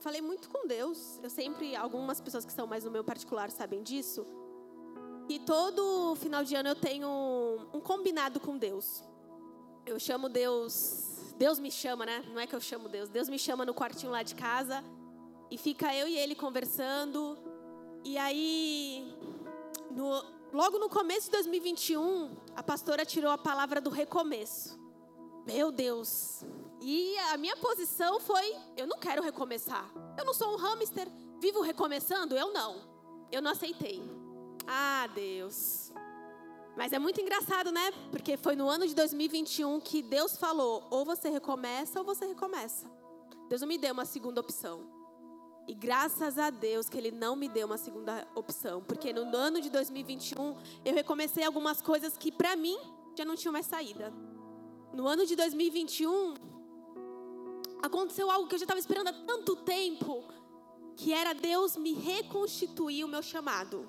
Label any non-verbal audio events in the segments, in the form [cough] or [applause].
eu falei muito com Deus. Eu sempre, algumas pessoas que são mais no meu particular sabem disso. E todo final de ano eu tenho um, combinado com Deus. Eu chamo Deus, Deus me chama, né? Não é que eu chamo Deus. Deus me chama no quartinho lá de casa e fica eu e ele conversando. E aí, no, logo no começo de 2021, a pastora tirou a palavra do recomeço. Meu Deus. E a minha posição foi: eu não quero recomeçar. Eu não sou um hamster, vivo recomeçando? Eu não. Eu não aceitei. Ah, Deus. Mas é muito engraçado, né? Porque foi no ano de 2021 que Deus falou: ou você recomeça ou você recomeça. Deus não me deu uma segunda opção. E graças a Deus que Ele não me deu uma segunda opção. Porque no ano de 2021 eu recomecei algumas coisas que para mim já não tinham mais saída. No ano de 2021 aconteceu algo que eu já estava esperando há tanto tempo, que era Deus me reconstituir o meu chamado.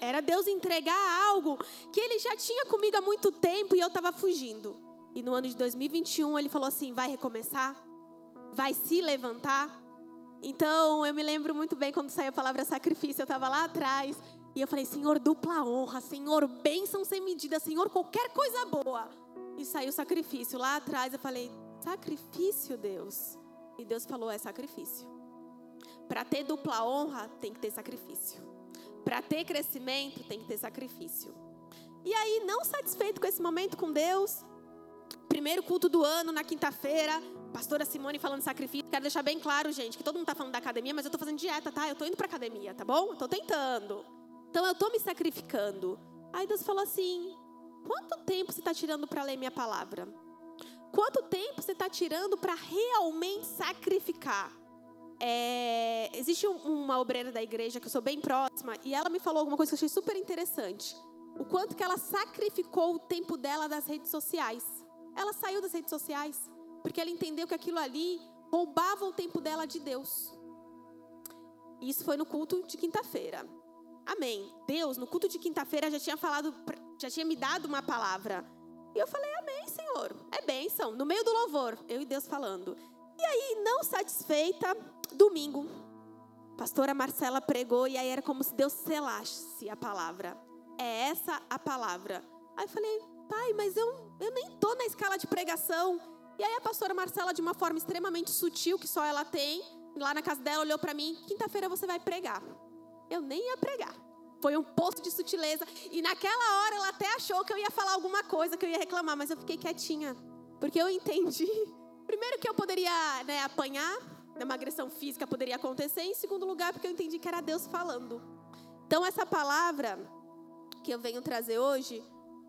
Era Deus entregar algo que Ele já tinha comigo há muito tempo e eu estava fugindo. E no ano de 2021 Ele falou assim: vai recomeçar? Vai se levantar? Então eu me lembro muito bem quando saiu a palavra sacrifício, eu estava lá atrás e eu falei: Senhor, dupla honra, Senhor, bênção sem medida, Senhor, qualquer coisa boa. E saiu o sacrifício. Lá atrás eu falei: sacrifício, Deus. E Deus falou: é sacrifício. Para ter dupla honra, tem que ter sacrifício. Para ter crescimento, tem que ter sacrifício. E aí, não satisfeito com esse momento com Deus, primeiro culto do ano, na quinta-feira, pastora Simone falando sacrifício. Quero deixar bem claro, gente, que todo mundo está falando da academia, mas eu estou fazendo dieta, tá? Eu estou indo para academia, tá bom? Estou tentando. Então, eu estou me sacrificando. Aí Deus falou assim: quanto tempo você está tirando para ler minha palavra? Quanto tempo você está tirando para realmente sacrificar? É, existe um, uma obreira da igreja que eu sou bem próxima e ela me falou alguma coisa que eu achei super interessante. O quanto que ela sacrificou o tempo dela das redes sociais. Ela saiu das redes sociais porque ela entendeu que aquilo ali roubava o tempo dela de Deus. Isso foi no culto de quinta-feira. Amém. Deus, no culto de quinta-feira, já tinha falado, já tinha me dado uma palavra. E eu falei, Amém, É bênção. No meio do louvor, eu e Deus falando. E aí, não satisfeita, domingo, pastora Marcela pregou e aí era como se Deus selasse a palavra. É essa a palavra. Aí eu falei, pai, mas eu, eu nem tô na escala de pregação. E aí a pastora Marcela, de uma forma extremamente sutil, que só ela tem, lá na casa dela, olhou para mim: quinta-feira você vai pregar. Eu nem ia pregar. Foi um poço de sutileza. E naquela hora ela até achou que eu ia falar alguma coisa, que eu ia reclamar, mas eu fiquei quietinha. Porque eu entendi. [laughs] Primeiro que eu poderia né, apanhar, uma agressão física poderia acontecer. Em segundo lugar, porque eu entendi que era Deus falando. Então essa palavra que eu venho trazer hoje,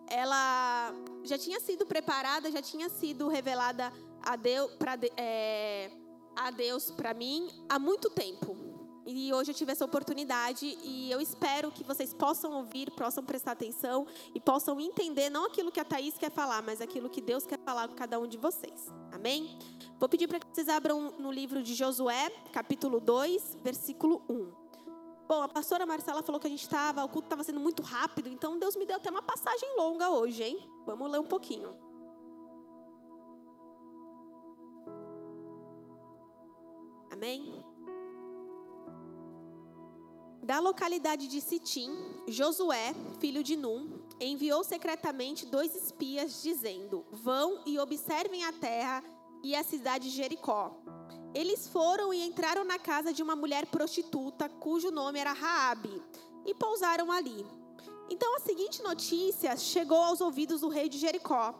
ela já tinha sido preparada, já tinha sido revelada a Deus para é, a Deus para mim há muito tempo. E hoje eu tive essa oportunidade e eu espero que vocês possam ouvir, possam prestar atenção e possam entender não aquilo que a Thaís quer falar, mas aquilo que Deus quer falar com cada um de vocês. Amém? Vou pedir para que vocês abram no livro de Josué, capítulo 2, versículo 1. Bom, a pastora Marcela falou que a gente estava, o culto estava sendo muito rápido, então Deus me deu até uma passagem longa hoje, hein? Vamos ler um pouquinho. Amém? Da localidade de Sitim, Josué, filho de Num, enviou secretamente dois espias, dizendo: Vão e observem a terra e a cidade de Jericó. Eles foram e entraram na casa de uma mulher prostituta, cujo nome era Raabe, e pousaram ali. Então a seguinte notícia chegou aos ouvidos do rei de Jericó.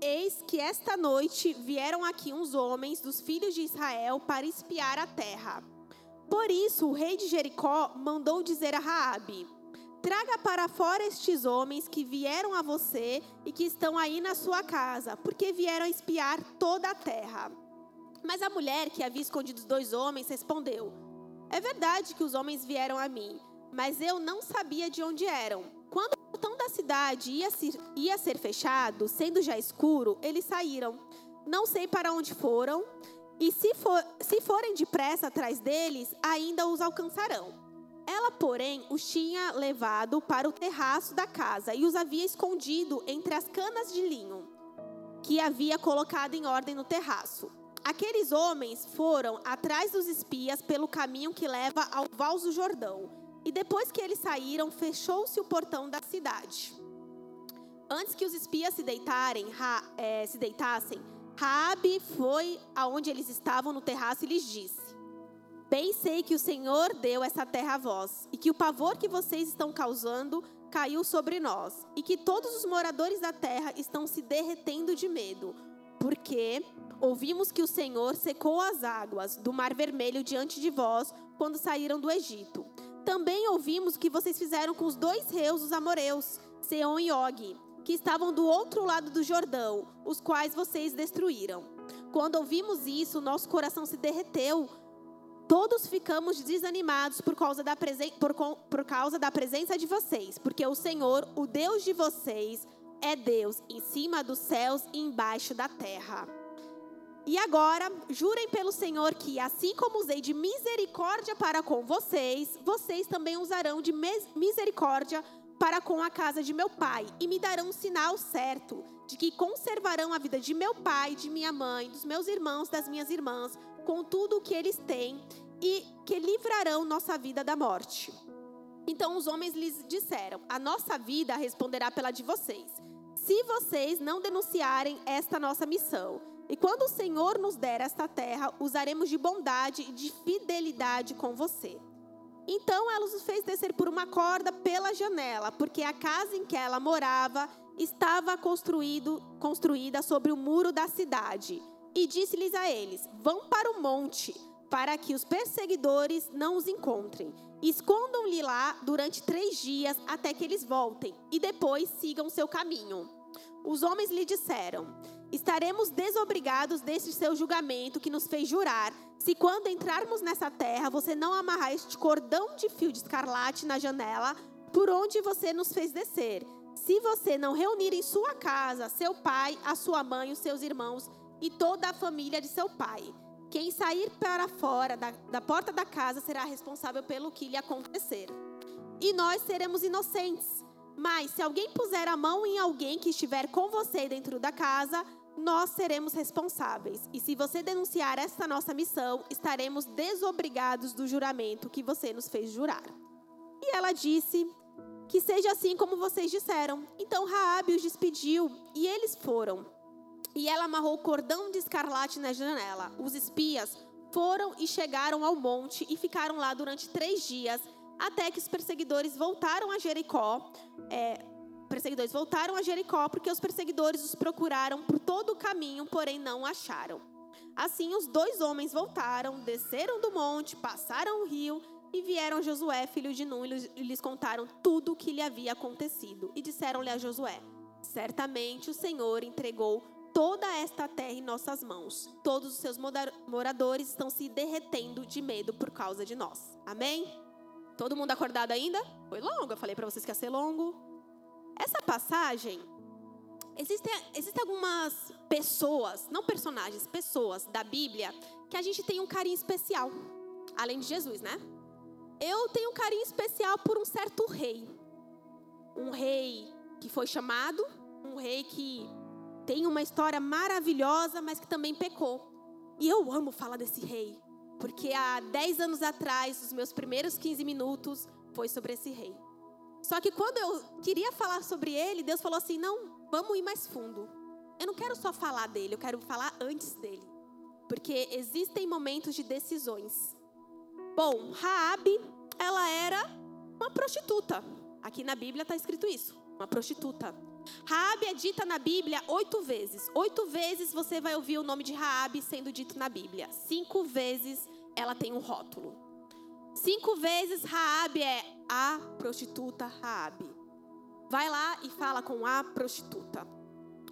Eis que esta noite vieram aqui uns homens dos filhos de Israel para espiar a terra. Por isso, o rei de Jericó mandou dizer a Raabe: Traga para fora estes homens que vieram a você e que estão aí na sua casa, porque vieram espiar toda a terra. Mas a mulher que havia escondido os dois homens respondeu: É verdade que os homens vieram a mim, mas eu não sabia de onde eram. Quando o portão da cidade ia ser, ia ser fechado, sendo já escuro, eles saíram. Não sei para onde foram. E se, for, se forem depressa atrás deles, ainda os alcançarão. Ela, porém, os tinha levado para o terraço da casa e os havia escondido entre as canas de linho que havia colocado em ordem no terraço. aqueles homens foram atrás dos espias pelo caminho que leva ao Vals do Jordão. E depois que eles saíram, fechou-se o portão da cidade. Antes que os espias se deitarem, ha, é, se deitassem, Raabe foi aonde eles estavam no terraço e lhes disse: Bem sei que o Senhor deu essa terra a vós, e que o pavor que vocês estão causando caiu sobre nós, e que todos os moradores da terra estão se derretendo de medo, porque ouvimos que o Senhor secou as águas do Mar Vermelho diante de vós quando saíram do Egito. Também ouvimos o que vocês fizeram com os dois reis dos amoreus, Seom e Og, que estavam do outro lado do Jordão, os quais vocês destruíram. Quando ouvimos isso, nosso coração se derreteu. Todos ficamos desanimados por causa, da por, por causa da presença de vocês, porque o Senhor, o Deus de vocês, é Deus em cima dos céus e embaixo da terra. E agora, jurem pelo Senhor que, assim como usei de misericórdia para com vocês, vocês também usarão de misericórdia para com a casa de meu pai, e me darão um sinal certo de que conservarão a vida de meu pai, de minha mãe, dos meus irmãos, das minhas irmãs, com tudo o que eles têm, e que livrarão nossa vida da morte. Então os homens lhes disseram: A nossa vida responderá pela de vocês, se vocês não denunciarem esta nossa missão. E quando o Senhor nos der esta terra, usaremos de bondade e de fidelidade com você. Então ela os fez descer por uma corda pela janela, porque a casa em que ela morava estava construída sobre o muro da cidade. E disse-lhes a eles: Vão para o monte, para que os perseguidores não os encontrem. Escondam-lhe lá durante três dias até que eles voltem, e depois sigam seu caminho. Os homens lhe disseram: Estaremos desobrigados deste seu julgamento que nos fez jurar se quando entrarmos nessa terra você não amarrar este cordão de fio de escarlate na janela por onde você nos fez descer, se você não reunir em sua casa seu pai, a sua mãe, os seus irmãos e toda a família de seu pai. Quem sair para fora da, da porta da casa será responsável pelo que lhe acontecer. E nós seremos inocentes. Mas se alguém puser a mão em alguém que estiver com você dentro da casa, nós seremos responsáveis. E se você denunciar esta nossa missão, estaremos desobrigados do juramento que você nos fez jurar. E ela disse: Que seja assim como vocês disseram. Então Raabe os despediu e eles foram. E ela amarrou o cordão de escarlate na janela. Os espias foram e chegaram ao monte e ficaram lá durante três dias, até que os perseguidores voltaram a Jericó. É, perseguidores voltaram a Jericó porque os perseguidores os procuraram por todo o caminho, porém não acharam. Assim, os dois homens voltaram, desceram do monte, passaram o rio e vieram a Josué, filho de Nun, e lhes contaram tudo o que lhe havia acontecido. E disseram-lhe a Josué: Certamente o Senhor entregou toda esta terra em nossas mãos. Todos os seus moradores estão se derretendo de medo por causa de nós. Amém? Todo mundo acordado ainda? Foi longo, eu falei para vocês que ia ser longo. Essa passagem, existem, existem algumas pessoas, não personagens, pessoas da Bíblia, que a gente tem um carinho especial, além de Jesus, né? Eu tenho um carinho especial por um certo rei. Um rei que foi chamado, um rei que tem uma história maravilhosa, mas que também pecou. E eu amo falar desse rei, porque há 10 anos atrás, os meus primeiros 15 minutos foi sobre esse rei. Só que quando eu queria falar sobre ele, Deus falou assim: não, vamos ir mais fundo. Eu não quero só falar dele, eu quero falar antes dele. Porque existem momentos de decisões. Bom, Raabe, ela era uma prostituta. Aqui na Bíblia está escrito isso, uma prostituta. Raabe é dita na Bíblia oito vezes. Oito vezes você vai ouvir o nome de Raabe sendo dito na Bíblia. Cinco vezes ela tem um rótulo. Cinco vezes Raabe é a prostituta Raabe. Vai lá e fala com a prostituta.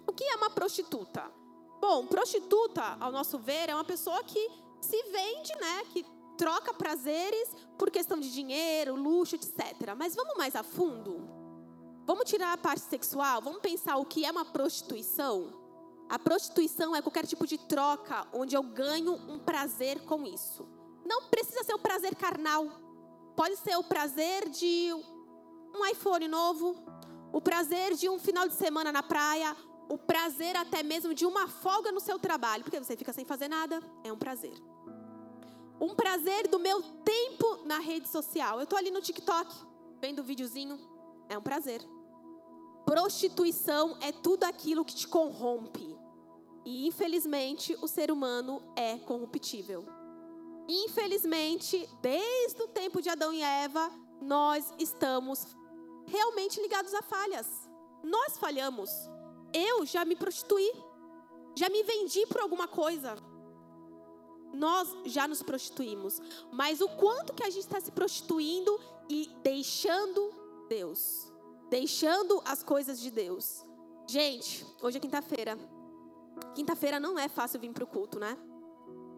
O que é uma prostituta? Bom, prostituta, ao nosso ver, é uma pessoa que se vende, né? Que troca prazeres por questão de dinheiro, luxo, etc. Mas vamos mais a fundo? Vamos tirar a parte sexual? Vamos pensar o que é uma prostituição? A prostituição é qualquer tipo de troca onde eu ganho um prazer com isso. Não precisa ser o prazer carnal. Pode ser o prazer de um iPhone novo, o prazer de um final de semana na praia, o prazer até mesmo de uma folga no seu trabalho, porque você fica sem fazer nada, é um prazer. Um prazer do meu tempo na rede social. Eu tô ali no TikTok, vendo um videozinho, é um prazer. Prostituição é tudo aquilo que te corrompe. E infelizmente o ser humano é corruptível. Infelizmente, desde o tempo de Adão e Eva, nós estamos realmente ligados a falhas. Nós falhamos. Eu já me prostituí. Já me vendi por alguma coisa. Nós já nos prostituímos. Mas o quanto que a gente está se prostituindo e deixando Deus. Deixando as coisas de Deus. Gente, hoje é quinta-feira. Quinta-feira não é fácil vir para o culto, né?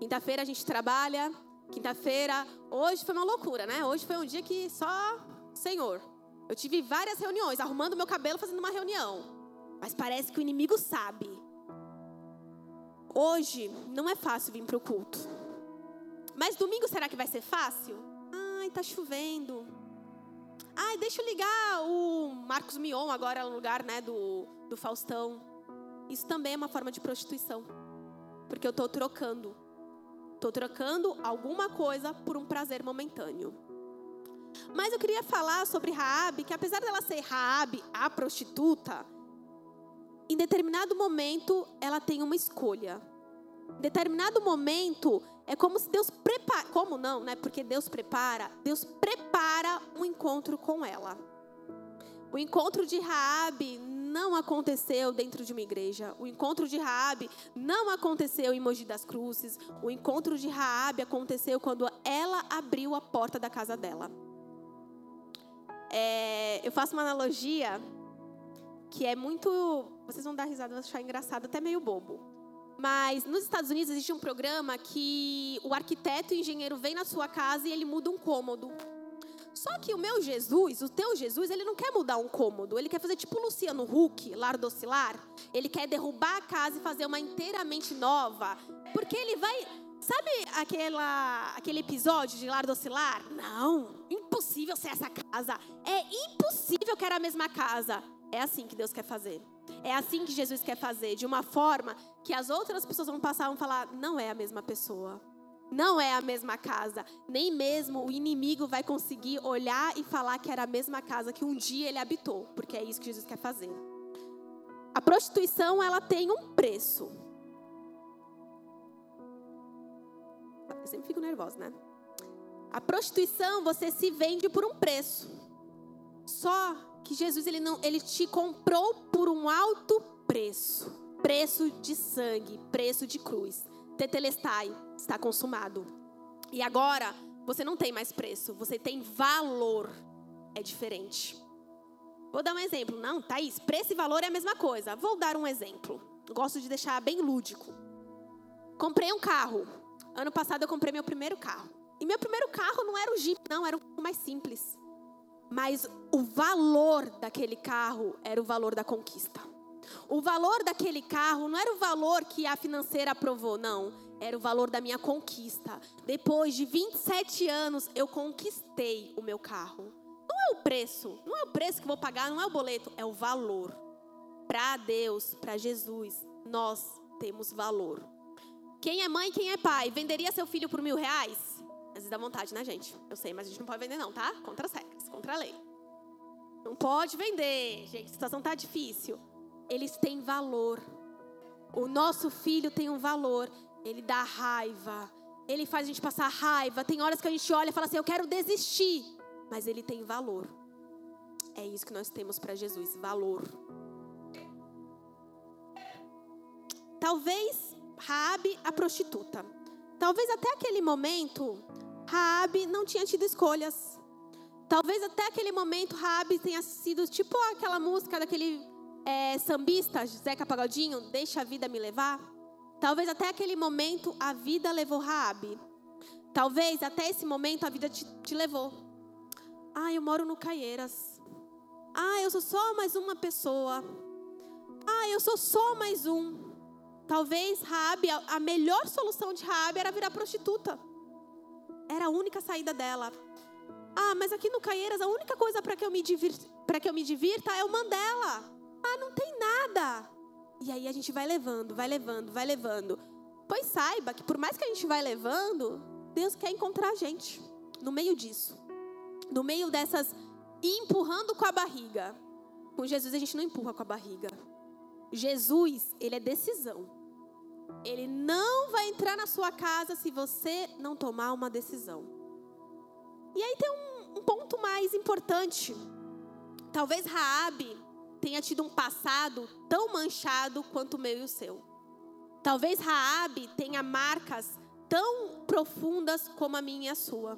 Quinta-feira a gente trabalha. Quinta-feira, hoje foi uma loucura, né? Hoje foi um dia que só Senhor. Eu tive várias reuniões, arrumando meu cabelo, fazendo uma reunião. Mas parece que o inimigo sabe. Hoje não é fácil vir para o culto. Mas domingo será que vai ser fácil? Ai, tá chovendo. Ai, deixa eu ligar o Marcos Mion agora no lugar, né, do, do Faustão. Isso também é uma forma de prostituição. Porque eu estou trocando. Estou trocando alguma coisa por um prazer momentâneo. Mas eu queria falar sobre Raabe, que apesar dela ser Raabe, a prostituta, em determinado momento ela tem uma escolha. Em determinado momento é como se Deus prepara, como não, né? Porque Deus prepara, Deus prepara um encontro com ela. O encontro de Raabe não aconteceu dentro de uma igreja. O encontro de Raabe não aconteceu em Mogi das Cruzes. O encontro de Raabe aconteceu quando ela abriu a porta da casa dela. É, eu faço uma analogia que é muito. Vocês vão dar risada, vão achar engraçado, até meio bobo. Mas nos Estados Unidos existe um programa que o arquiteto e o engenheiro vem na sua casa e ele muda um cômodo. Só que o meu Jesus, o teu Jesus, ele não quer mudar um cômodo. Ele quer fazer tipo Luciano Huck, lar docilar. Ele quer derrubar a casa e fazer uma inteiramente nova. Porque ele vai. Sabe aquela, aquele episódio de lar docilar? Não, impossível ser essa casa. É impossível que era a mesma casa. É assim que Deus quer fazer. É assim que Jesus quer fazer, de uma forma que as outras pessoas vão passar e vão falar: não é a mesma pessoa. Não é a mesma casa. Nem mesmo o inimigo vai conseguir olhar e falar que era a mesma casa que um dia ele habitou, porque é isso que Jesus quer fazer. A prostituição, ela tem um preço. Eu sempre fico nervosa, né? A prostituição, você se vende por um preço. Só que Jesus ele não, ele te comprou por um alto preço, preço de sangue, preço de cruz. Tetelestai, está consumado. E agora, você não tem mais preço, você tem valor. É diferente. Vou dar um exemplo. Não, Thaís, preço e valor é a mesma coisa. Vou dar um exemplo. Gosto de deixar bem lúdico. Comprei um carro. Ano passado eu comprei meu primeiro carro. E meu primeiro carro não era o Jeep, não, era um mais simples. Mas o valor daquele carro era o valor da conquista. O valor daquele carro não era o valor que a financeira aprovou, não. Era o valor da minha conquista. Depois de 27 anos, eu conquistei o meu carro. Não é o preço, não é o preço que vou pagar, não é o boleto, é o valor. Para Deus, para Jesus, nós temos valor. Quem é mãe, quem é pai, venderia seu filho por mil reais? Às vezes dá vontade, né, gente? Eu sei, mas a gente não pode vender, não, tá? Contra as regras, contra a lei. Não pode vender, gente. A situação tá difícil eles têm valor. O nosso filho tem um valor. Ele dá raiva. Ele faz a gente passar raiva. Tem horas que a gente olha e fala assim: Eu quero desistir. Mas ele tem valor. É isso que nós temos para Jesus: valor. Talvez Raabe, a prostituta. Talvez até aquele momento, Raabe não tinha tido escolhas. Talvez até aquele momento Raabe tenha sido tipo aquela música daquele é, sambista, Zeca Pagodinho, deixa a vida me levar. Talvez até aquele momento a vida levou Raabe. Talvez até esse momento a vida te, te levou. Ah, eu moro no Caieiras. Ah, eu sou só mais uma pessoa. Ah, eu sou só mais um. Talvez Raabe, a melhor solução de Raabe era virar prostituta. Era a única saída dela. Ah, mas aqui no Caieiras a única coisa para que eu me para que eu me divirta é o Mandela. Ah, não tem nada. E aí a gente vai levando, vai levando, vai levando. Pois saiba que por mais que a gente vai levando, Deus quer encontrar a gente no meio disso. No meio dessas empurrando com a barriga. Com Jesus a gente não empurra com a barriga. Jesus, ele é decisão. Ele não vai entrar na sua casa se você não tomar uma decisão. E aí tem um, um ponto mais importante. Talvez Raabe tenha tido um passado tão manchado quanto o meu e o seu. Talvez Raabe tenha marcas tão profundas como a minha e a sua.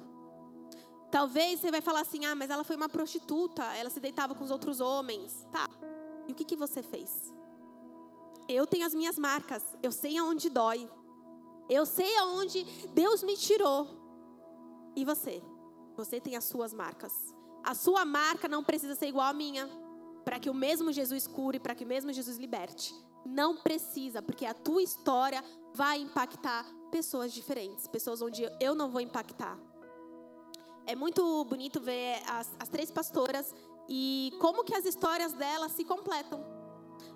Talvez você vai falar assim: "Ah, mas ela foi uma prostituta, ela se deitava com os outros homens". Tá. E o que que você fez? Eu tenho as minhas marcas, eu sei aonde dói. Eu sei aonde Deus me tirou. E você? Você tem as suas marcas. A sua marca não precisa ser igual à minha para que o mesmo Jesus cure, para que o mesmo Jesus liberte. Não precisa, porque a tua história vai impactar pessoas diferentes, pessoas onde eu não vou impactar. É muito bonito ver as, as três pastoras e como que as histórias delas se completam.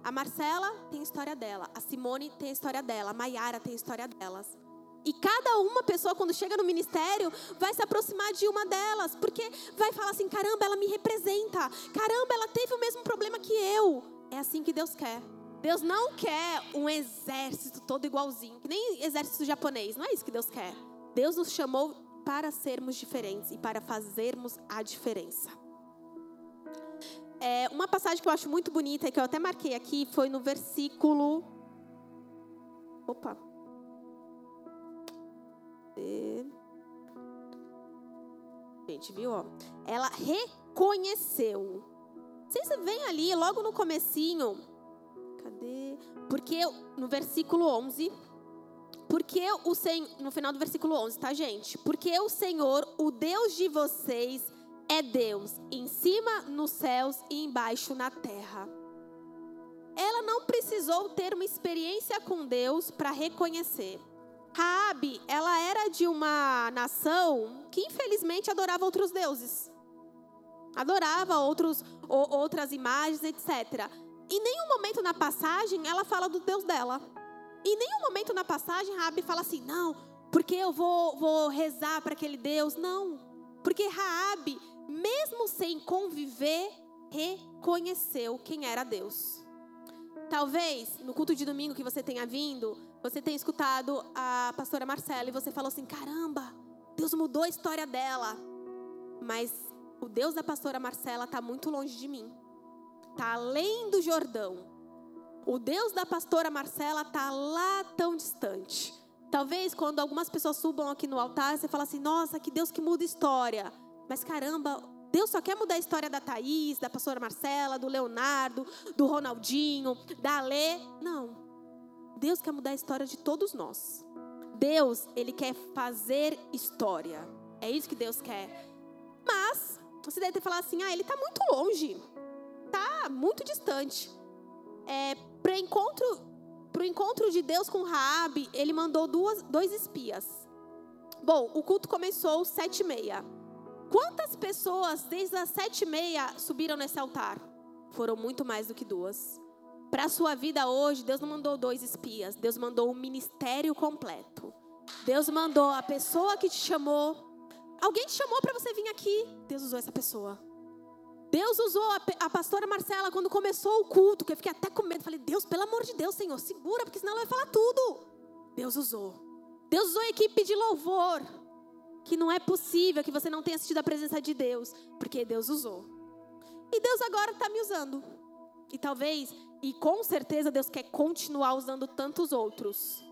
A Marcela tem a história dela, a Simone tem a história dela, a Maiara tem a história delas. E cada uma pessoa, quando chega no ministério, vai se aproximar de uma delas, porque vai falar assim: caramba, ela me representa, caramba, ela teve o mesmo problema que eu. É assim que Deus quer. Deus não quer um exército todo igualzinho, que nem exército japonês, não é isso que Deus quer. Deus nos chamou para sermos diferentes e para fazermos a diferença. É, uma passagem que eu acho muito bonita e que eu até marquei aqui foi no versículo. Opa, Gente, viu? Ela reconheceu. Vocês veem ali, logo no comecinho. Cadê? Porque no versículo 11. Porque o Senhor, no final do versículo 11, tá, gente? Porque o Senhor, o Deus de vocês, é Deus, em cima nos céus e embaixo na terra. Ela não precisou ter uma experiência com Deus para reconhecer. Raabe, ela era de uma nação que infelizmente adorava outros deuses. Adorava outros, ou, outras imagens, etc. Em nenhum momento na passagem ela fala do Deus dela. Em nenhum momento na passagem Raabe fala assim: "Não, porque eu vou, vou rezar para aquele Deus". Não. Porque Raabe, mesmo sem conviver, reconheceu quem era Deus. Talvez no culto de domingo que você tenha vindo, você tenha escutado a pastora Marcela e você falou assim: caramba, Deus mudou a história dela. Mas o Deus da pastora Marcela está muito longe de mim. Está além do Jordão. O Deus da pastora Marcela está lá tão distante. Talvez quando algumas pessoas subam aqui no altar, você fala assim: nossa, que Deus que muda história. Mas caramba, Deus só quer mudar a história da Thaís, da pastora Marcela, do Leonardo, do Ronaldinho, da Alê. Não. Deus quer mudar a história de todos nós. Deus, ele quer fazer história. É isso que Deus quer. Mas você deve ter falado assim: "Ah, ele está muito longe. Tá muito distante". É, para encontro pro encontro de Deus com Raabe, ele mandou duas, dois espias. Bom, o culto começou sete e meia. Quantas pessoas desde as sete e meia subiram nesse altar? Foram muito mais do que duas. Para a sua vida hoje, Deus não mandou dois espias, Deus mandou um ministério completo. Deus mandou a pessoa que te chamou. Alguém te chamou para você vir aqui, Deus usou essa pessoa. Deus usou a, a, pastora Marcela quando começou o culto, que eu fiquei até com medo. Falei, Deus, pelo amor de Deus, Senhor, segura, porque senão ela vai falar tudo. Deus usou. Deus usou a equipe de louvor. Que não é possível que você não tenha assistido a presença de Deus, porque Deus usou. E Deus agora está me usando. E talvez e com certeza Deus quer continuar usando tantos outros.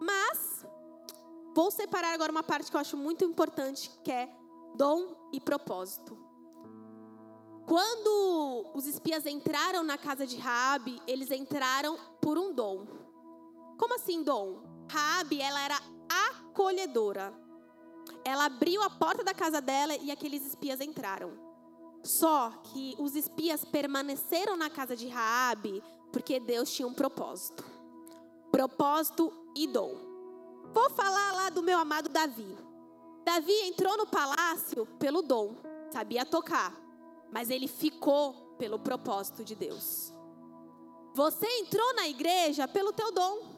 Mas, vou separar agora uma parte que eu acho muito importante, que é dom e propósito. Quando os espias entraram na casa de Raabe, eles entraram por um dom. Como assim dom? Raabe, ela era acolhedora. Ela abriu a porta da casa dela e aqueles espias entraram. Só que os espias permaneceram na casa de Raabe porque Deus tinha um propósito. Propósito e dom. Vou falar lá do meu amado Davi. Davi entrou no palácio pelo dom, sabia tocar, mas ele ficou pelo propósito de Deus. Você entrou na igreja pelo teu dom.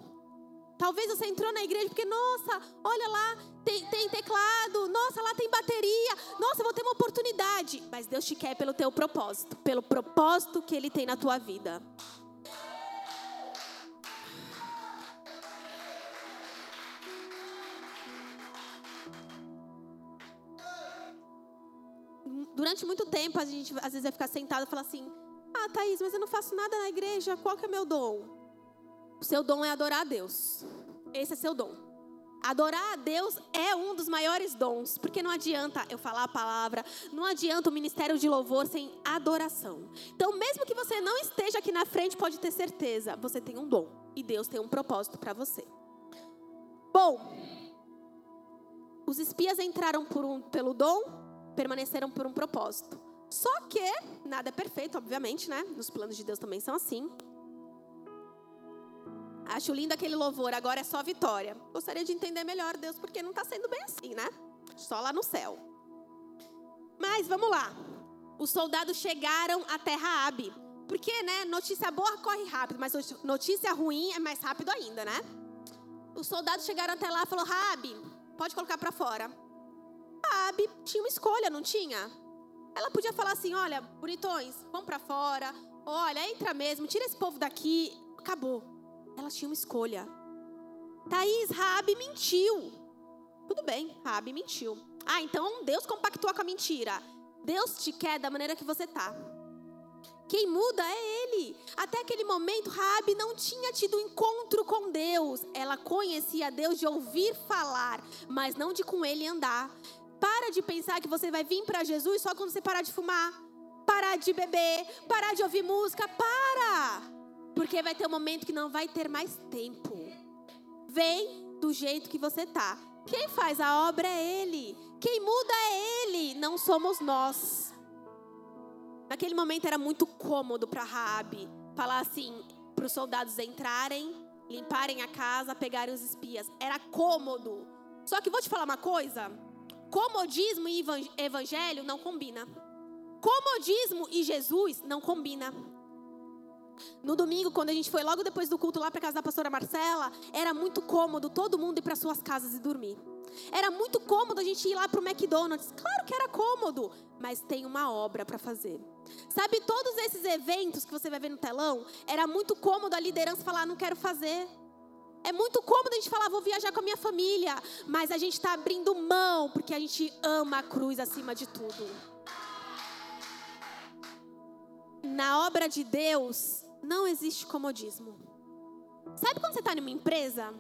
Talvez você entrou na igreja porque, nossa, olha lá, tem, tem teclado, nossa, lá tem bateria, nossa, vou ter uma oportunidade. Mas Deus te quer pelo teu propósito, pelo propósito que Ele tem na tua vida. Durante muito tempo, a gente às vezes vai ficar sentado e falar assim: Ah, Thaís, mas eu não faço nada na igreja, qual que é meu dom? Seu dom é adorar a Deus. Esse é seu dom. Adorar a Deus é um dos maiores dons, porque não adianta eu falar a palavra, não adianta o ministério de louvor sem adoração. Então, mesmo que você não esteja aqui na frente, pode ter certeza, você tem um dom e Deus tem um propósito para você. Bom, os espias entraram um, pelo dom, permaneceram por um propósito. Só que nada é perfeito, obviamente, né? Os planos de Deus também são assim. Acho lindo aquele louvor, agora é só vitória. Gostaria de entender melhor Deus, porque não está sendo bem assim, né? Só lá no céu. Mas vamos lá. Os soldados chegaram até Raabe. Porque, né, notícia boa corre rápido, mas notícia ruim é mais rápido ainda, né? Os soldados chegaram até lá e falou: Raabe, pode colocar para fora. Raabe tinha uma escolha, não tinha? Ela podia falar assim: olha, bonitões, vão para fora. Olha, entra mesmo, tira esse povo daqui. Acabou. Elas tinham escolha. Thaís, Rabi mentiu. Tudo bem, Rabi mentiu. Ah, então Deus compactua com a mentira. Deus te quer da maneira que você tá. Quem muda é Ele. Até aquele momento, Rabi não tinha tido encontro com Deus. Ela conhecia Deus de ouvir falar, mas não de com Ele andar. Para de pensar que você vai vir para Jesus só quando você parar de fumar, parar de beber, parar de ouvir música. Para! Porque vai ter um momento que não vai ter mais tempo. Vem do jeito que você tá. Quem faz a obra é Ele. Quem muda é Ele, não somos nós. Naquele momento era muito cômodo para Raabe falar assim para os soldados entrarem, limparem a casa, pegarem os espias. Era cômodo. Só que vou te falar uma coisa: comodismo e evangelho não combina. Comodismo e Jesus não combina. No domingo, quando a gente foi logo depois do culto lá para casa da pastora Marcela, era muito cômodo todo mundo ir para suas casas e dormir. Era muito cômodo a gente ir lá para o McDonald's. Claro que era cômodo, mas tem uma obra para fazer. Sabe, todos esses eventos que você vai ver no telão, era muito cômodo a liderança falar: não quero fazer. É muito cômodo a gente falar, vou viajar com a minha família, mas a gente está abrindo mão porque a gente ama a cruz acima de tudo. Na obra de Deus, não existe comodismo. Sabe quando você está numa empresa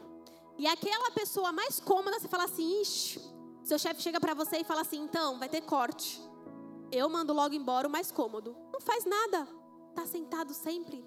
e aquela pessoa mais cômoda, você fala assim, ixi, seu chefe chega para você e fala assim, então, vai ter corte. Eu mando logo embora o mais cômodo. Não faz nada. Tá sentado sempre.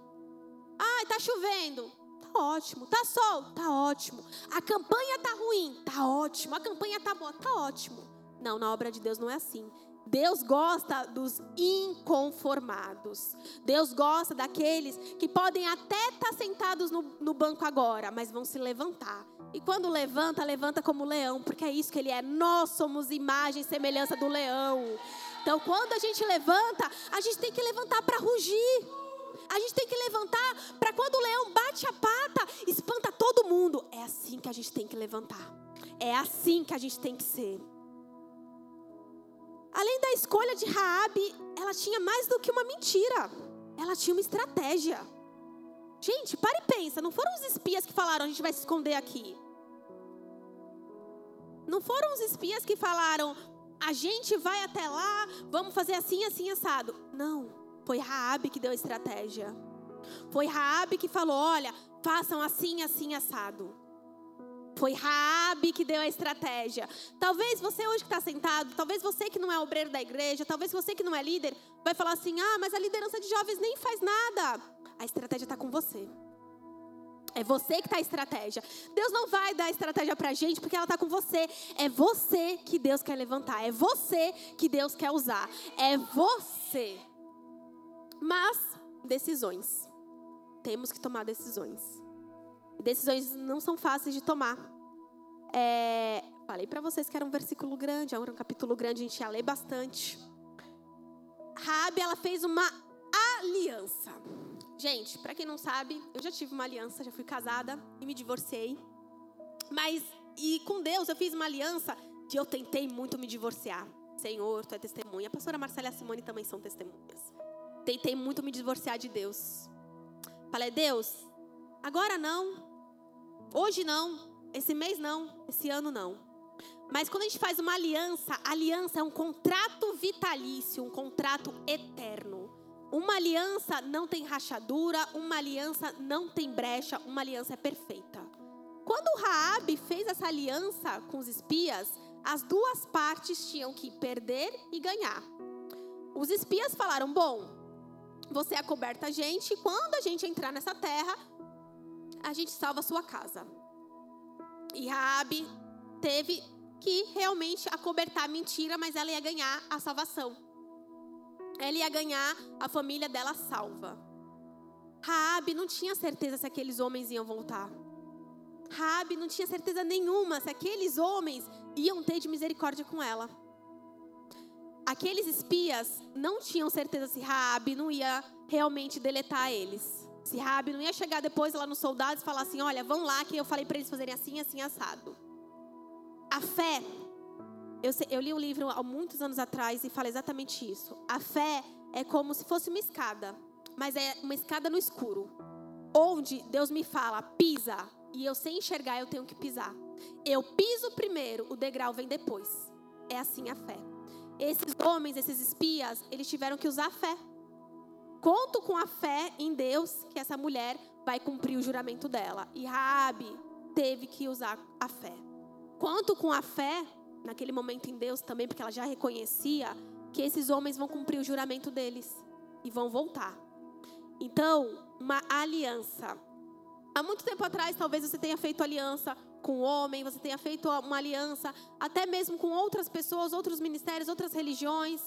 Ai, tá chovendo. Tá ótimo. Tá sol. Tá ótimo. A campanha tá ruim. Tá ótimo. A campanha tá boa. Tá ótimo. Não, na obra de Deus não é assim. Deus gosta dos inconformados. Deus gosta daqueles que podem até estar tá sentados no, no, banco agora, mas vão se levantar. E quando levanta, levanta como leão, porque é isso que ele é. Nós somos imagem e semelhança do leão. Então, quando a gente levanta, a gente tem que levantar para rugir. A gente tem que levantar para quando o leão bate a pata, espanta todo mundo. É assim que a gente tem que levantar. É assim que a gente tem que ser. Além da escolha de Raabe, ela tinha mais do que uma mentira. Ela tinha uma estratégia. Gente, para e pensa, não foram os espias que falaram a gente vai se esconder aqui. Não foram os espias que falaram a gente vai até lá, vamos fazer assim, assim, assado. Não, foi Raabe que deu a estratégia. Foi Raabe que falou, olha, façam assim, assim, assado. Foi Raabe que deu a estratégia. Talvez você hoje que está sentado, talvez você que não é obreiro da igreja, talvez você que não é líder, vai falar assim: ah, mas a liderança de jovens nem faz nada. A estratégia está com você. É você que está a estratégia. Deus não vai dar a estratégia para a gente porque ela está com você. É você que Deus quer levantar. É você que Deus quer usar. É você. Mas, decisões. Temos que tomar decisões. Decisões não são fáceis de tomar. É, falei para vocês que era um versículo grande, era um capítulo grande, a gente ia ler bastante. Rabi, ela fez uma aliança. Gente, para quem não sabe, eu já tive uma aliança, já fui casada e me divorciei. Mas e com Deus eu fiz uma aliança que eu tentei muito me divorciar. Senhor, tu é testemunha. A pastora Marcela e a Simone também são testemunhas. Tentei muito me divorciar de Deus. Falei, Deus, agora não. Hoje não. Esse mês não. Esse ano não. Mas quando a gente faz uma aliança, aliança é um contrato vitalício, um contrato eterno. Uma aliança não tem rachadura, uma aliança não tem brecha, uma aliança é perfeita. Quando Raabe fez essa aliança com os espias, as duas partes tinham que perder e ganhar. Os espias falaram: "Bom, você acoberta a gente, quando a gente entrar nessa terra, a gente salva a sua casa". E Raabe teve que realmente acobertar a mentira, mas ela ia ganhar a salvação. Ela ia ganhar a família dela salva. Raabe não tinha certeza se aqueles homens iam voltar. Raabe não tinha certeza nenhuma se aqueles homens iam ter de misericórdia com ela. Aqueles espias não tinham certeza se Raabe não ia realmente deletar eles. Se Raabe não ia chegar depois lá nos soldados e falar assim: "Olha, vão lá que eu falei para eles fazerem assim, assim assado". A fé, eu, eu li um livro há muitos anos atrás e fala exatamente isso. A fé é como se fosse uma escada, mas é uma escada no escuro. Onde Deus me fala, pisa, e eu sem enxergar eu tenho que pisar. Eu piso primeiro, o degrau vem depois. É assim a fé. Esses homens, esses espias, eles tiveram que usar a fé. Conto com a fé em Deus que essa mulher vai cumprir o juramento dela. E Raabe teve que usar a fé quanto com a fé, naquele momento em Deus também, porque ela já reconhecia que esses homens vão cumprir o juramento deles e vão voltar. Então, uma aliança. Há muito tempo atrás, talvez você tenha feito aliança com o homem, você tenha feito uma aliança até mesmo com outras pessoas, outros ministérios, outras religiões.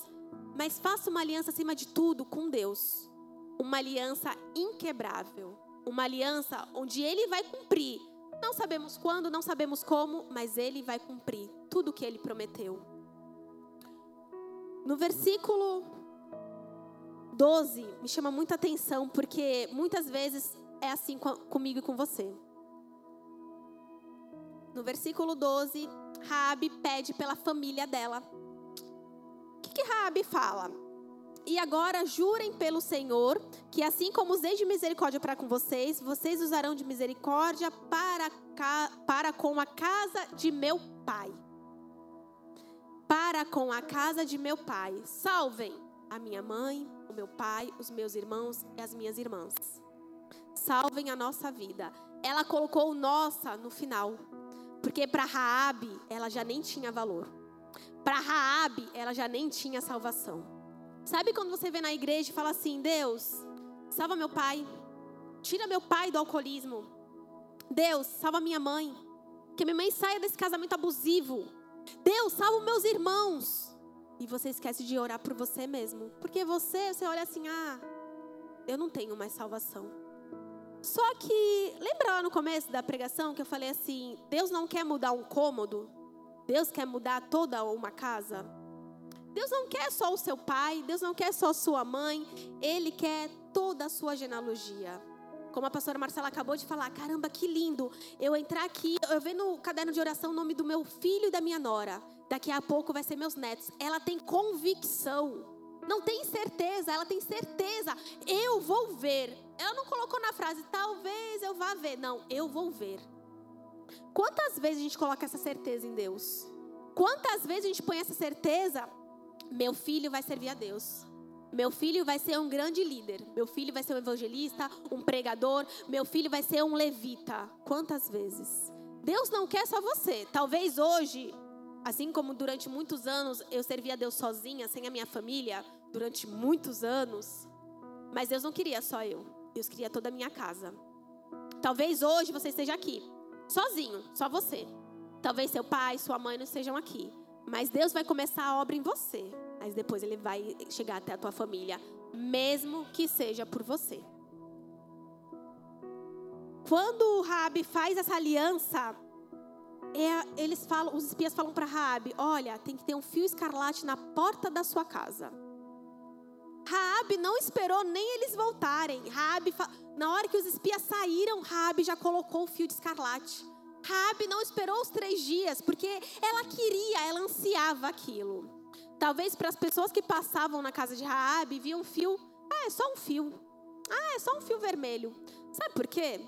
Mas faça uma aliança acima de tudo com Deus. Uma aliança inquebrável. Uma aliança onde Ele vai cumprir não sabemos quando, não sabemos como, mas ele vai cumprir tudo o que ele prometeu. No versículo 12, me chama muita atenção, porque muitas vezes é assim comigo e com você. No versículo 12, Raabe pede pela família dela. Que, Raabe fala? E agora jurem pelo Senhor que assim como usei de misericórdia para com vocês, vocês usarão de misericórdia para, para com a casa de meu pai. Para com a casa de meu pai. Salvem a minha mãe, o meu pai, os meus irmãos e as minhas irmãs. Salvem a nossa vida. Ela colocou nossa no final, porque para Raabe ela já nem tinha valor. Para Raabe ela já nem tinha salvação. Sabe quando você vê na igreja e fala assim: Deus, salva meu pai, tira meu pai do alcoolismo. Deus, salva minha mãe, que minha mãe saia desse casamento abusivo. Deus, salva meus irmãos. E você esquece de orar por você mesmo, porque você, você olha assim: ah, eu não tenho mais salvação. Só que, lembra lá no começo da pregação que eu falei assim: Deus não quer mudar um cômodo, Deus quer mudar toda uma casa? Deus não quer só o seu pai, Deus não quer só sua mãe, Ele quer toda a sua genealogia. Como a pastora Marcela acabou de falar, caramba, que lindo. Eu entrar aqui, eu ver no caderno de oração o nome do meu filho e da minha nora. Daqui a pouco vai ser meus netos. Ela tem convicção. Não tem certeza, ela tem certeza. Eu vou ver. Ela não colocou na frase, talvez eu vá ver. Não, eu vou ver. Quantas vezes a gente coloca essa certeza em Deus? Quantas vezes a gente põe essa certeza meu filho vai servir a Deus. Meu filho vai ser um grande líder. Meu filho vai ser um evangelista, um pregador. Meu filho vai ser um levita. Quantas vezes? Deus não quer só você. Talvez hoje, assim como durante muitos anos eu servi a Deus sozinha, sem a minha família, durante muitos anos. Mas Deus não queria só eu. Deus queria toda a minha casa. Talvez hoje você esteja aqui, sozinho, só você. Talvez seu pai, sua mãe não estejam aqui. Mas Deus vai começar a obra em você. Mas depois ele vai chegar até a tua família, mesmo que seja por você. Quando o Rabi faz essa aliança, é, eles falam, os espias falam para Rabi: olha, tem que ter um fio escarlate na porta da sua casa. Raabe não esperou nem eles voltarem. Raabe, na hora que os espias saíram, Raabe já colocou o fio de escarlate. Raabe não esperou os três dias, porque ela queria, ela ansiava aquilo. Talvez para as pessoas que passavam na casa de Raabe, viam um fio, ah, é só um fio. Ah, é só um fio vermelho. Sabe por quê?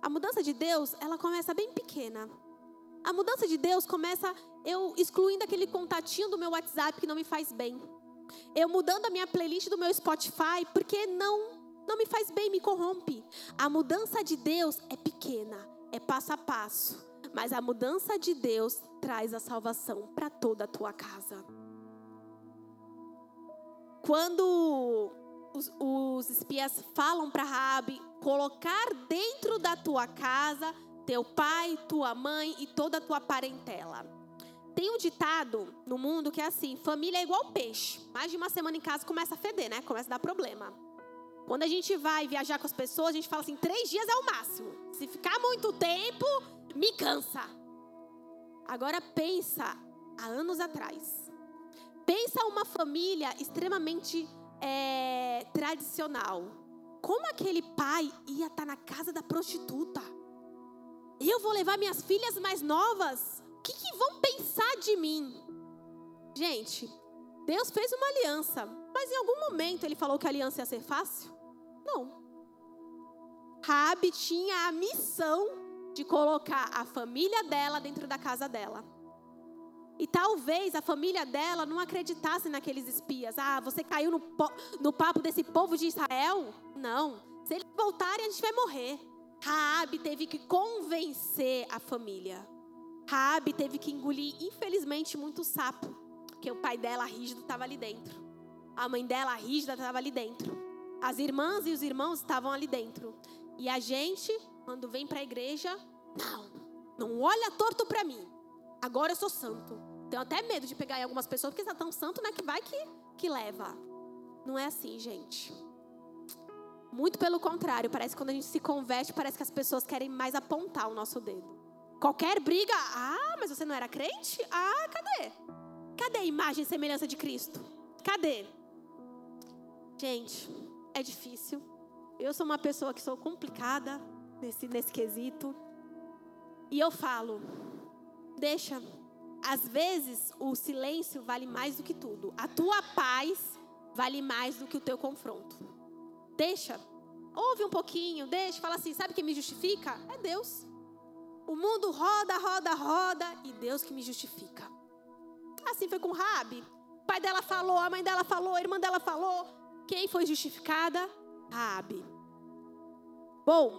A mudança de Deus, ela começa bem pequena. A mudança de Deus começa eu excluindo aquele contatinho do meu WhatsApp que não me faz bem. Eu mudando a minha playlist do meu Spotify porque não não me faz bem, me corrompe. A mudança de Deus é pequena, é passo a passo, mas a mudança de Deus traz a salvação para toda a tua casa. Quando os, os espias falam para Rabi colocar dentro da tua casa teu pai, tua mãe e toda a tua parentela. Tem um ditado no mundo que é assim: família é igual peixe. Mais de uma semana em casa começa a feder, né? Começa a dar problema. Quando a gente vai viajar com as pessoas, a gente fala assim: três dias é o máximo. Se ficar muito tempo, me cansa. Agora pensa há anos atrás. Pensa uma família extremamente é, tradicional. Como aquele pai ia estar tá na casa da prostituta? Eu vou levar minhas filhas mais novas? Que, que vão pensar de mim? Gente, Deus fez uma aliança, mas em algum momento ele falou que a aliança ia ser fácil? Não. Rabi tinha a missão de colocar a família dela dentro da casa dela. E talvez a família dela não acreditasse naqueles espias. Ah, você caiu no, no papo desse povo de Israel? Não. Se eles voltarem, a gente vai morrer. Raabe teve que convencer a família. Raabe teve que engolir, infelizmente, muito sapo, porque o pai dela rígido estava ali dentro. A mãe dela rígida estava ali dentro. As irmãs e os irmãos estavam ali dentro. E a gente, quando vem para a igreja, não, não olha torto para mim. Agora eu sou santo. Tenho até medo de pegar algumas pessoas, porque está tão santo, né, que vai que, que leva. Não é assim, gente. Muito pelo contrário, parece que quando a gente se converte, parece que as pessoas querem mais apontar o nosso dedo. Qualquer briga, ah, mas você não era crente? Ah, cadê? Cadê a imagem e semelhança de Cristo? Cadê? Gente, é difícil. Eu sou uma pessoa que sou complicada nesse, nesse quesito. E eu falo, deixa. Às vezes o silêncio vale mais do que tudo. A tua paz vale mais do que o teu confronto. Deixa. Ouve um pouquinho, deixa, fala assim: sabe quem me justifica? É Deus. O mundo roda, roda, roda e Deus que me justifica. Assim foi com Rabi. O pai dela falou, a mãe dela falou, a irmã dela falou. Quem foi justificada? Rabi. Bom,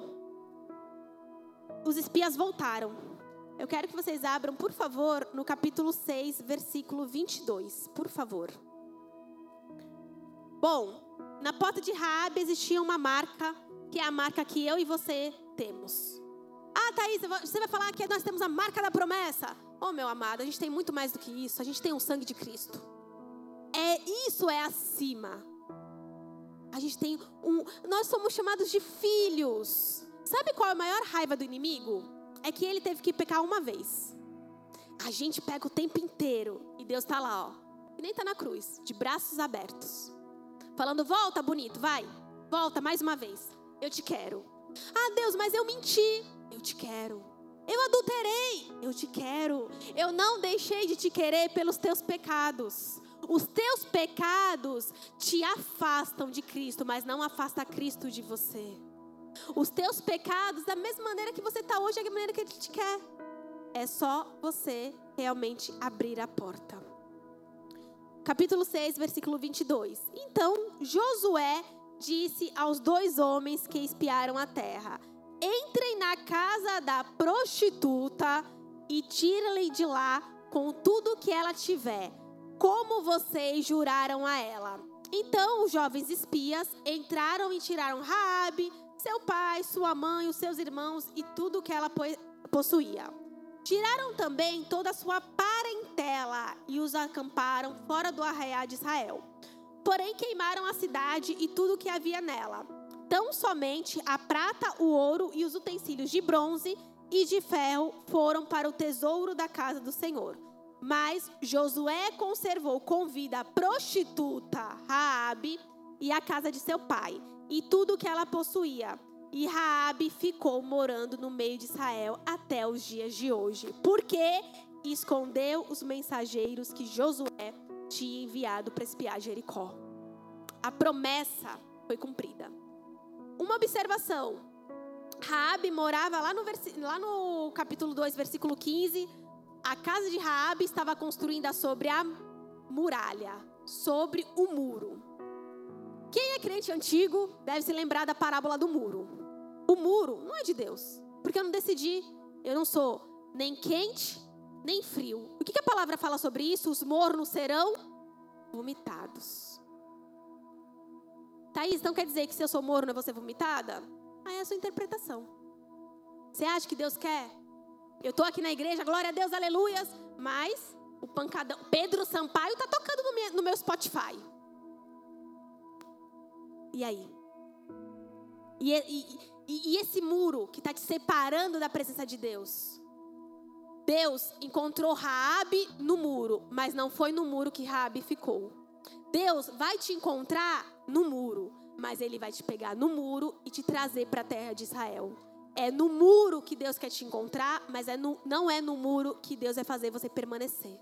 os espias voltaram. Eu quero que vocês abram, por favor, no capítulo 6, versículo 22. Por favor. Bom, na porta de Raabe existia uma marca, que é a marca que eu e você temos. Ah, Thaís, você vai falar que nós temos a marca da promessa. Oh, meu amado, a gente tem muito mais do que isso. A gente tem o sangue de Cristo. É isso é acima. A gente tem um, nós somos chamados de filhos. Sabe qual é a maior raiva do inimigo? É que ele teve que pecar uma vez. A gente pega o tempo inteiro e Deus está lá, ó. E nem está na cruz, de braços abertos. Falando, volta, bonito, vai. Volta mais uma vez. Eu te quero. Ah, Deus, mas eu menti. Eu te quero. Eu adulterei. Eu te quero. Eu não deixei de te querer pelos teus pecados. Os teus pecados te afastam de Cristo, mas não afasta Cristo de você. Os teus pecados, da mesma maneira que você está hoje, é a maneira que Ele te quer. É só você realmente abrir a porta capítulo 6, versículo 22. Então Josué disse aos dois homens que espiaram a terra: Entrem na casa da prostituta e tirem-lhe de lá com tudo que ela tiver, como vocês juraram a ela. Então os jovens espias entraram e tiraram Raabe, seu pai, sua mãe, os seus irmãos e tudo que ela possuía. Tiraram também toda a sua parentela e os acamparam fora do arraial de Israel. Porém, queimaram a cidade e tudo o que havia nela. Tão somente a prata, o ouro e os utensílios de bronze e de ferro foram para o tesouro da casa do Senhor. Mas Josué conservou com vida a prostituta Raabe, e a casa de seu pai e tudo o que ela possuía. E Raabe ficou morando no meio de Israel até os dias de hoje, porque escondeu os mensageiros que Josué tinha enviado para espiar Jericó. A promessa foi cumprida. Uma observação. Raabe morava lá no, lá no capítulo 2, versículo 15. A casa de Raabe estava construída sobre a muralha, sobre o muro. Quem é crente antigo deve se lembrar da parábola do muro. O muro não é de Deus, porque eu não decidi, eu não sou nem quente nem frio. O que, que a palavra fala sobre isso? Os mornos serão vomitados. Thaís, então quer dizer que se eu sou vou ser vomitada? Aí é a sua interpretação. Você acha que Deus quer? Eu estou aqui na igreja, glória a Deus, aleluias, mas o pancadão, Pedro Sampaio está tocando no meu, no meu Spotify. E aí? E, e, e, e esse muro que está te separando da presença de Deus? Deus encontrou Raabe no muro, mas não foi no muro que Raabe ficou. Deus vai te encontrar no muro, mas ele vai te pegar no muro e te trazer para a terra de Israel. É no muro que Deus quer te encontrar, mas é no, não é no muro que Deus vai fazer você permanecer.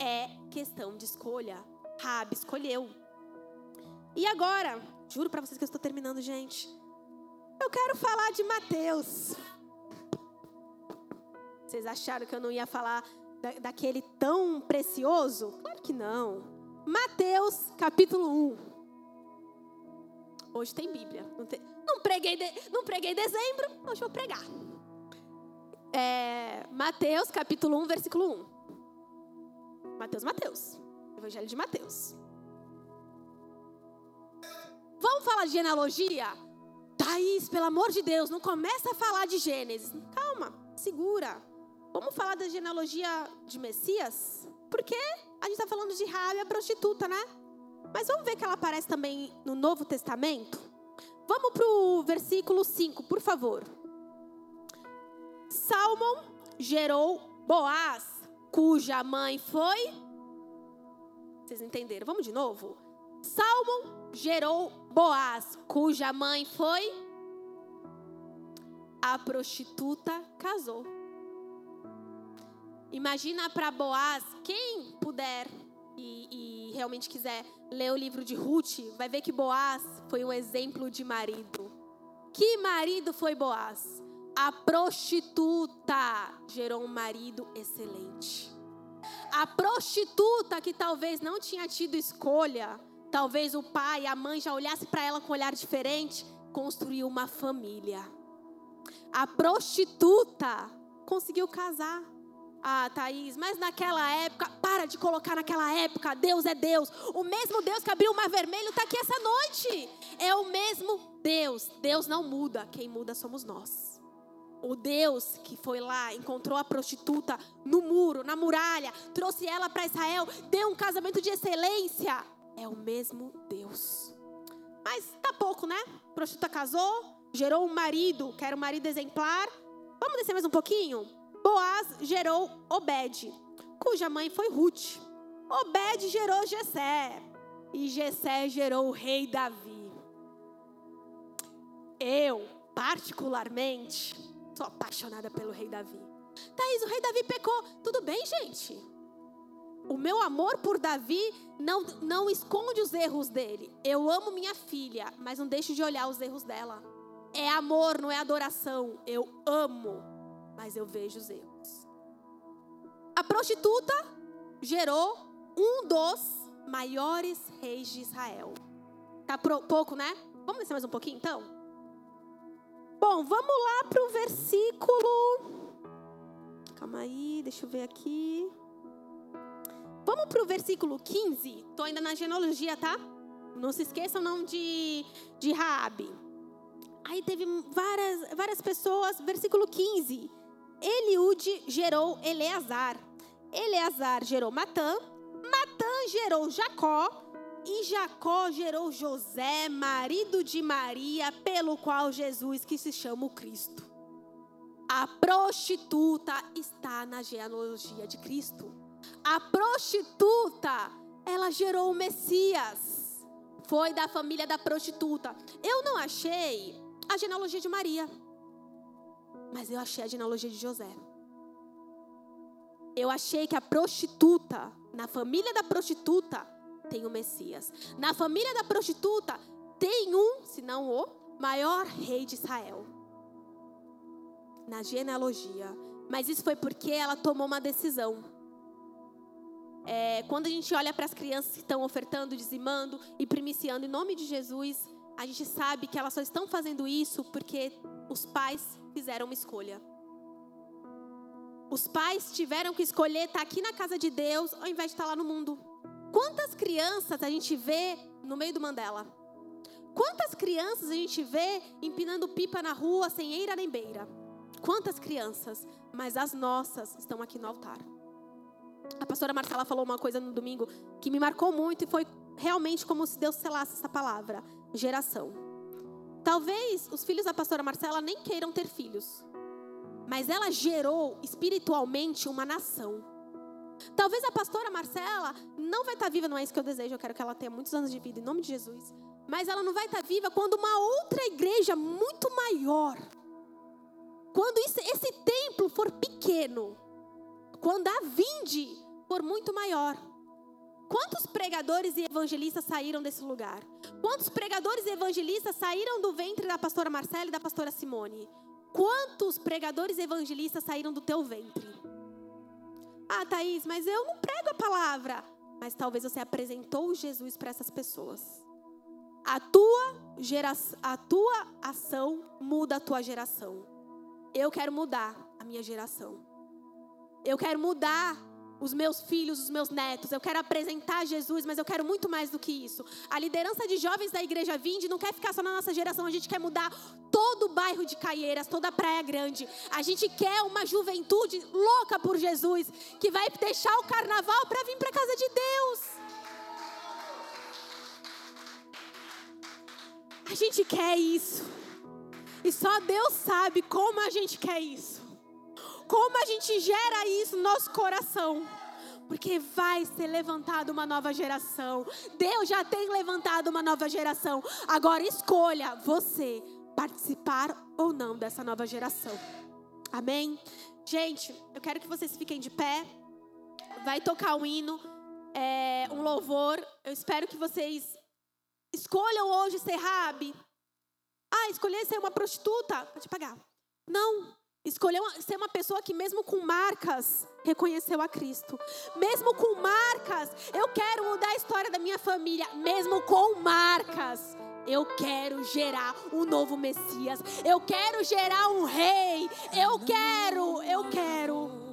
É questão de escolha. Raabe escolheu. E agora, juro para vocês que eu estou terminando, gente. Eu quero falar de Mateus. Vocês acharam que eu não ia falar da, daquele tão precioso? Claro que não. Mateus capítulo 1. Hoje tem Bíblia. Não, tem, não, preguei, de, não preguei dezembro, hoje vou pregar. É, Mateus capítulo 1, versículo 1. Mateus, Mateus. Evangelho de Mateus. Vamos falar de genealogia? Thaís, pelo amor de Deus, não começa a falar de Gênesis. Calma, segura. Vamos falar da genealogia de Messias? Porque a gente está falando de Rabi, a prostituta, né? Mas vamos ver que ela aparece também no Novo Testamento? Vamos para o versículo 5, por favor. Salmon gerou Boaz, cuja mãe foi. Vocês entenderam? Vamos de novo? Salmon gerou Boaz, cuja mãe foi. A prostituta casou. Imagina para Boaz, quem puder e, e, realmente quiser ler o livro de Ruth, vai ver que Boaz foi um exemplo de marido. Que marido foi Boaz? A prostituta gerou um marido excelente. A prostituta que talvez não tinha tido escolha, talvez o pai, a mãe já olhasse para ela com um olhar diferente, construiu uma família. A prostituta conseguiu casar. Ah, Thaís, mas naquela época, para de colocar naquela época, Deus é Deus. O mesmo Deus que abriu o mar vermelho está aqui essa noite. É o mesmo Deus. Deus não muda, quem muda somos nós. O Deus que foi lá, encontrou a prostituta no muro, na muralha, trouxe ela para Israel, deu um casamento de excelência. É o mesmo Deus. Mas tá pouco, né? A prostituta casou, gerou um marido, que era um marido exemplar. Vamos descer mais um pouquinho? Boaz gerou Obed, cuja mãe foi Ruth. Obed gerou Jessé, e Jessé gerou o rei Davi. Eu, particularmente, sou apaixonada pelo rei Davi. Thaís, o rei Davi pecou. Tudo bem, gente. O meu amor por Davi não, não esconde os erros dele. Eu amo minha filha, mas não deixo de olhar os erros dela. É amor, não é adoração. Eu amo mas eu vejo os erros. A prostituta gerou um dos maiores reis de Israel. Tá pouco, né? Vamos descer mais um pouquinho então? Bom, vamos lá para o versículo. Calma aí, deixa eu ver aqui. Vamos para o versículo 15. Estou ainda na genealogia, tá? Não se esqueçam não de, de Raabe. Aí teve várias, várias pessoas, versículo 15. Eliude gerou Eleazar. Eleazar gerou Matã. Matã gerou Jacó. E Jacó gerou José, marido de Maria, pelo qual Jesus que se chama o Cristo. A prostituta está na genealogia de Cristo. A prostituta, ela gerou o Messias. foi da família da prostituta. Eu não achei a genealogia de Maria, mas eu achei a genealogia de José. Eu achei que a prostituta, na família da prostituta, tem o Messias. Na família da prostituta, tem um, se não o maior rei de Israel. Na genealogia. Mas isso foi porque ela tomou uma decisão. É, quando a gente olha para as crianças que estão ofertando, dizimando e primiciando em nome de Jesus, a gente sabe que elas só estão fazendo isso porque os pais fizeram uma escolha. Os pais tiveram que escolher estar aqui na casa de Deus ao invés de estar lá no mundo. Quantas crianças a gente vê no meio do Mandela? Quantas crianças a gente vê empinando pipa na rua sem eira nem beira? Quantas crianças? Mas as nossas estão aqui no altar. A pastora Marcela falou uma coisa no domingo que me marcou muito e foi realmente como se Deus selasse essa palavra: geração. Talvez os filhos da pastora Marcela nem queiram ter filhos, mas ela gerou espiritualmente uma nação. Talvez a pastora Marcela não vai estar viva, não é isso que eu desejo, eu quero que ela tenha muitos anos de vida, em nome de Jesus. Mas ela não vai estar viva quando uma outra igreja muito maior, quando esse, templo for pequeno, quando a vinde for muito maior. Quantos pregadores e evangelistas saíram desse lugar? Quantos pregadores e evangelistas saíram do ventre da pastora Marcela e da pastora Simone? Quantos pregadores e evangelistas saíram do teu ventre? Ah, Thaís, mas eu não prego a palavra. Mas talvez você apresentou Jesus para essas pessoas. A tua, gera, a tua ação muda a tua geração. Eu quero mudar a minha geração. Eu quero mudar os meus filhos, os meus netos. Eu quero apresentar Jesus, mas eu quero muito mais do que isso. A liderança de jovens da Igreja Vinde não quer ficar só na nossa geração, a gente quer mudar todo o bairro de Caieiras, toda a Praia Grande. A gente quer uma juventude louca por Jesus, que vai deixar o carnaval para vir para casa de Deus. A gente quer isso. E só Deus sabe como a gente quer isso. Como a gente gera isso no nosso coração? Porque vai ser levantada uma nova geração. Deus já tem levantado uma nova geração. Agora escolha você participar ou não dessa nova geração. Amém? Gente, eu quero que vocês fiquem de pé. Vai tocar um hino, é, um louvor. Eu espero que vocês escolham hoje ser Rabi. Ah, escolher ser uma prostituta? Pode pagar. Não. Escolheu ser uma pessoa que, mesmo com marcas, reconheceu a Cristo. Mesmo com marcas, eu quero mudar a história da minha família. Mesmo com marcas, eu quero gerar um novo Messias. Eu quero gerar um rei. Eu quero, eu quero.